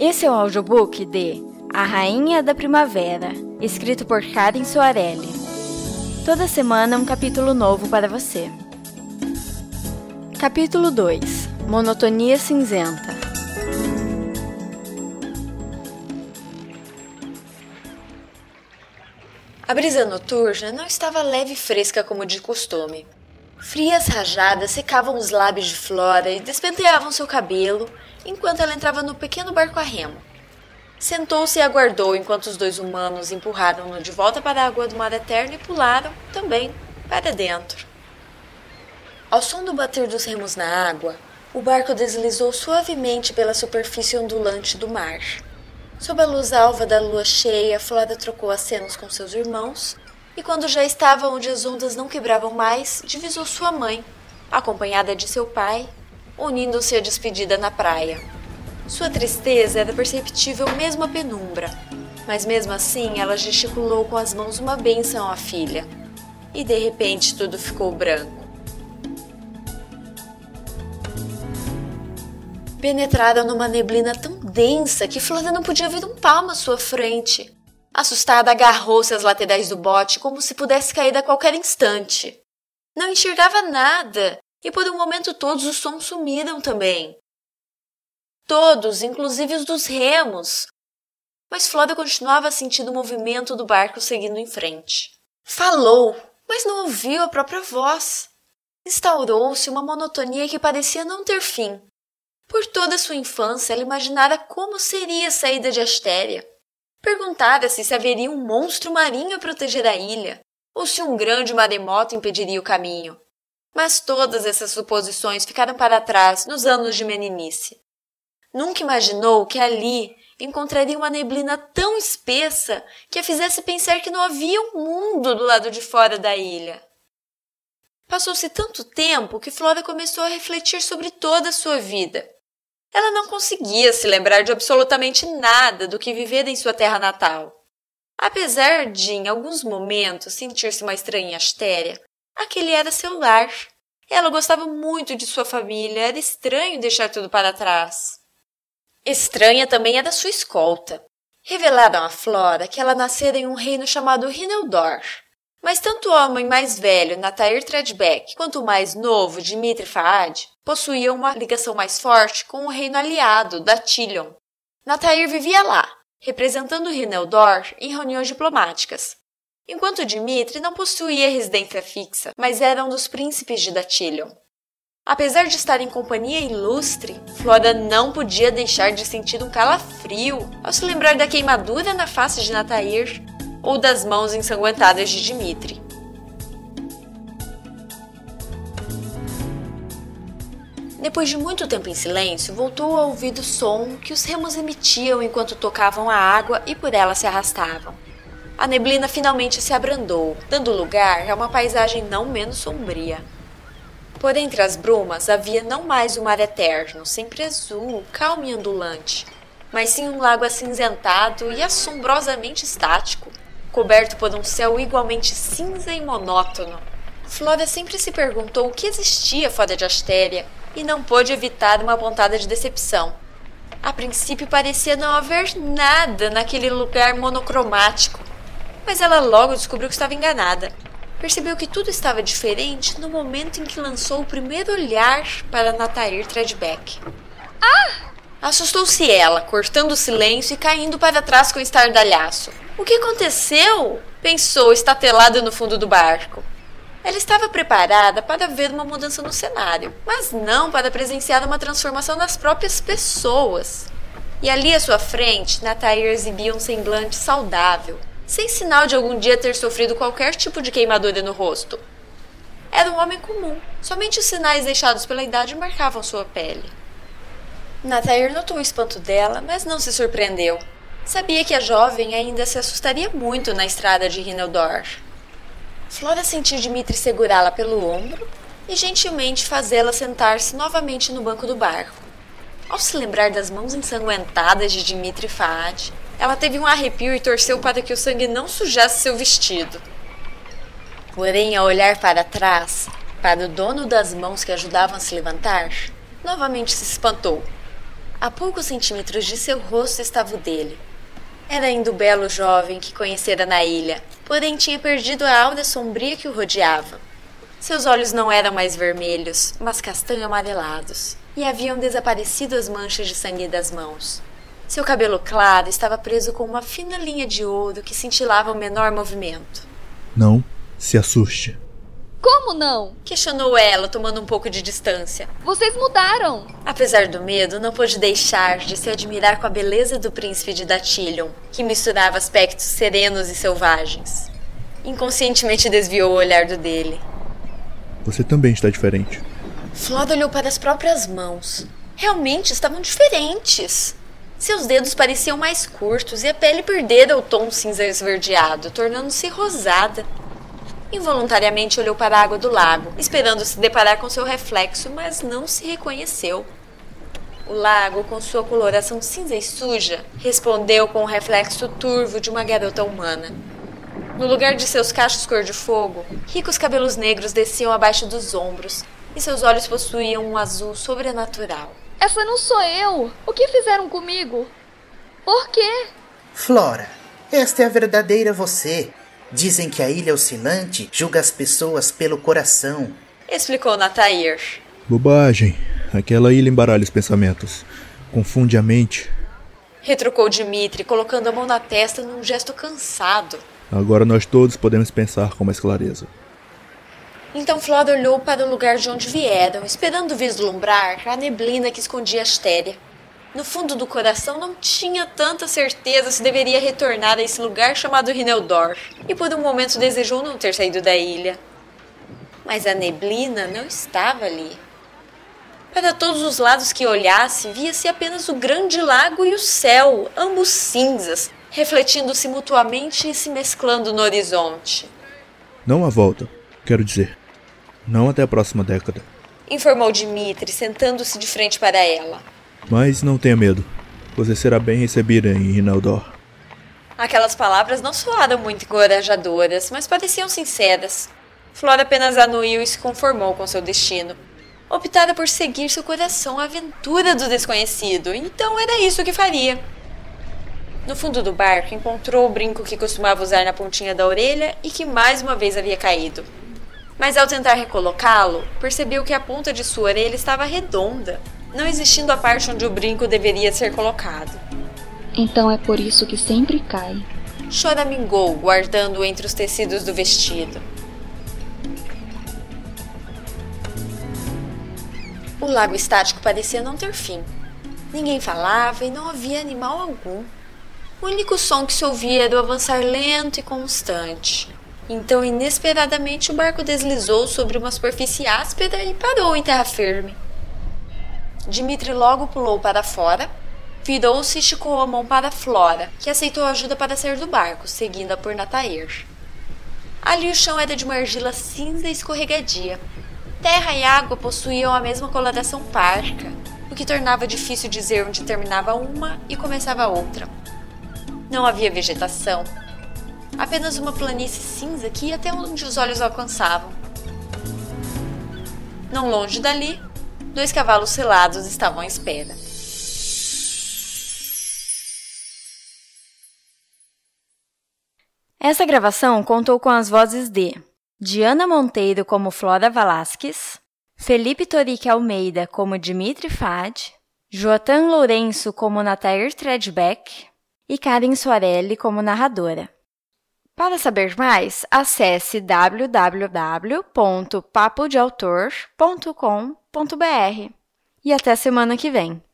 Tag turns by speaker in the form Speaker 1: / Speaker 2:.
Speaker 1: Esse é o audiobook de A Rainha da Primavera, escrito por Karen Soarelli. Toda semana um capítulo novo para você. Capítulo 2 Monotonia Cinzenta
Speaker 2: A brisa noturna não estava leve e fresca como de costume. Frias rajadas secavam os lábios de Flora e despenteavam seu cabelo enquanto ela entrava no pequeno barco a remo. Sentou-se e aguardou enquanto os dois humanos empurraram-no de volta para a água do mar eterno e pularam, também, para dentro. Ao som do bater dos remos na água, o barco deslizou suavemente pela superfície ondulante do mar. Sob a luz alva da lua cheia, Flora trocou acenos com seus irmãos e, quando já estava onde as ondas não quebravam mais, divisou sua mãe, acompanhada de seu pai, unindo-se à despedida na praia. Sua tristeza era perceptível mesmo à penumbra, mas mesmo assim ela gesticulou com as mãos uma bênção à filha. E de repente tudo ficou branco. Penetraram numa neblina tão densa que Flora não podia ver um palmo à sua frente. Assustada, agarrou-se às laterais do bote como se pudesse cair a qualquer instante. Não enxergava nada e por um momento todos os sons sumiram também. Todos, inclusive os dos remos. Mas Flora continuava sentindo o movimento do barco seguindo em frente. Falou, mas não ouviu a própria voz. Instaurou-se uma monotonia que parecia não ter fim. Por toda sua infância, ela imaginara como seria a saída de Astéria. Perguntara-se se haveria um monstro marinho a proteger a ilha, ou se um grande maremoto impediria o caminho. Mas todas essas suposições ficaram para trás nos anos de meninice. Nunca imaginou que ali encontraria uma neblina tão espessa que a fizesse pensar que não havia um mundo do lado de fora da ilha. Passou-se tanto tempo que Flora começou a refletir sobre toda a sua vida. Ela não conseguia se lembrar de absolutamente nada do que vivera em sua terra natal. Apesar de, em alguns momentos, sentir-se uma estranha astéria, Aquele era seu lar. Ela gostava muito de sua família, era estranho deixar tudo para trás. Estranha também era sua escolta. Revelaram a Flora que ela nascera em um reino chamado Rineldor. Mas tanto o homem mais velho, Natair Tredbeck, quanto o mais novo, Dimitri Faad, possuíam uma ligação mais forte com o reino aliado, Datilion. Natair vivia lá, representando Rineldor em reuniões diplomáticas, enquanto Dmitri não possuía residência fixa, mas era um dos príncipes de Datilion. Apesar de estar em companhia ilustre, Flora não podia deixar de sentir um calafrio ao se lembrar da queimadura na face de Natair ou das mãos ensanguentadas de Dmitri. Depois de muito tempo em silêncio, voltou a ouvir o som que os remos emitiam enquanto tocavam a água e por ela se arrastavam a neblina finalmente se abrandou, dando lugar a uma paisagem não menos sombria. Por entre as brumas havia não mais o mar eterno, sempre azul, calmo e ondulante, mas sim um lago acinzentado e assombrosamente estático, coberto por um céu igualmente cinza e monótono. Flora sempre se perguntou o que existia fora de Astéria e não pôde evitar uma pontada de decepção. A princípio parecia não haver nada naquele lugar monocromático, mas ela logo descobriu que estava enganada. Percebeu que tudo estava diferente no momento em que lançou o primeiro olhar para Natair Treadback.
Speaker 3: Ah!
Speaker 2: Assustou-se ela, cortando o silêncio e caindo para trás com estardalhaço. O que aconteceu? Pensou, estatelada no fundo do barco. Ela estava preparada para ver uma mudança no cenário, mas não para presenciar uma transformação das próprias pessoas. E ali à sua frente, Natair exibia um semblante saudável, sem sinal de algum dia ter sofrido qualquer tipo de queimadura no rosto. Era um homem comum, somente os sinais deixados pela idade marcavam sua pele. Natair notou o espanto dela, mas não se surpreendeu. Sabia que a jovem ainda se assustaria muito na estrada de Rineldor. Flora sentiu Dimitri segurá-la pelo ombro e gentilmente fazê-la sentar-se novamente no banco do barco. Ao se lembrar das mãos ensanguentadas de Dimitri Faad, ela teve um arrepio e torceu para que o sangue não sujasse seu vestido. Porém, ao olhar para trás, para o dono das mãos que ajudavam a se levantar, novamente se espantou. A poucos centímetros de seu rosto estava o dele. Era ainda o belo jovem que conhecera na ilha, porém tinha perdido a aura sombria que o rodeava. Seus olhos não eram mais vermelhos, mas castanho amarelados, e haviam desaparecido as manchas de sangue das mãos. Seu cabelo claro estava preso com uma fina linha de ouro que cintilava o menor movimento.
Speaker 3: Não se assuste.
Speaker 4: Como não?
Speaker 2: Questionou ela, tomando um pouco de distância.
Speaker 4: Vocês mudaram.
Speaker 2: Apesar do medo, não pôde deixar de se admirar com a beleza do príncipe de Datilion, que misturava aspectos serenos e selvagens. Inconscientemente desviou o olhar do dele.
Speaker 3: Você também está diferente.
Speaker 2: Flora olhou para as próprias mãos. Realmente estavam diferentes. Seus dedos pareciam mais curtos e a pele perdera o tom cinza esverdeado, tornando-se rosada. Involuntariamente olhou para a água do lago, esperando se deparar com seu reflexo, mas não se reconheceu. O lago, com sua coloração cinza e suja, respondeu com o reflexo turvo de uma garota humana. No lugar de seus cachos cor de fogo, ricos cabelos negros desciam abaixo dos ombros e seus olhos possuíam um azul sobrenatural.
Speaker 4: Essa não sou eu! O que fizeram comigo? Por quê?
Speaker 5: Flora, esta é a verdadeira você. Dizem que a ilha oscilante julga as pessoas pelo coração.
Speaker 2: Explicou Natair.
Speaker 3: Bobagem. Aquela ilha embaralha os pensamentos. Confunde a mente.
Speaker 2: Retrucou Dimitri, colocando a mão na testa num gesto cansado.
Speaker 3: Agora nós todos podemos pensar com mais clareza.
Speaker 2: Então Flora olhou para o lugar de onde vieram, esperando vislumbrar a neblina que escondia Astéria. No fundo do coração não tinha tanta certeza se deveria retornar a esse lugar chamado Rineldor, e por um momento desejou não ter saído da ilha. Mas a neblina não estava ali. Para todos os lados que olhasse, via-se apenas o grande lago e o céu, ambos cinzas, refletindo-se mutuamente e se mesclando no horizonte.
Speaker 3: Não há volta, quero dizer. Não até a próxima década.
Speaker 2: Informou Dimitri, sentando-se de frente para ela.
Speaker 3: Mas não tenha medo. Você será bem recebida em Rinaldor.
Speaker 2: Aquelas palavras não soaram muito encorajadoras, mas pareciam sinceras. Flora apenas anuiu e se conformou com seu destino. Optara por seguir seu coração à aventura do desconhecido, então era isso que faria. No fundo do barco, encontrou o brinco que costumava usar na pontinha da orelha e que mais uma vez havia caído. Mas ao tentar recolocá-lo, percebeu que a ponta de sua orelha estava redonda, não existindo a parte onde o brinco deveria ser colocado.
Speaker 4: Então é por isso que sempre cai.
Speaker 2: Choramingou, guardando entre os tecidos do vestido. O lago estático parecia não ter fim. Ninguém falava e não havia animal algum. O único som que se ouvia era o avançar lento e constante. Então, inesperadamente, o barco deslizou sobre uma superfície áspera e parou em terra firme. Dimitri logo pulou para fora, virou-se e esticou a mão para Flora, que aceitou ajuda para sair do barco, seguindo-a por Natair. Ali o chão era de uma argila cinza e escorregadia. Terra e água possuíam a mesma coloração parca, o que tornava difícil dizer onde terminava uma e começava a outra. Não havia vegetação, apenas uma planície cinza que ia até onde os olhos alcançavam. Não longe dali, dois cavalos selados estavam à espera.
Speaker 1: Essa gravação contou com as vozes de Diana Monteiro como Flora Valasquez, Felipe Torique Almeida como Dimitri Fad, Joatan Lourenço como Natair Tredbeck e Karen Soarelli como narradora. Para saber mais, acesse www.papodeautor.com.br e até semana que vem.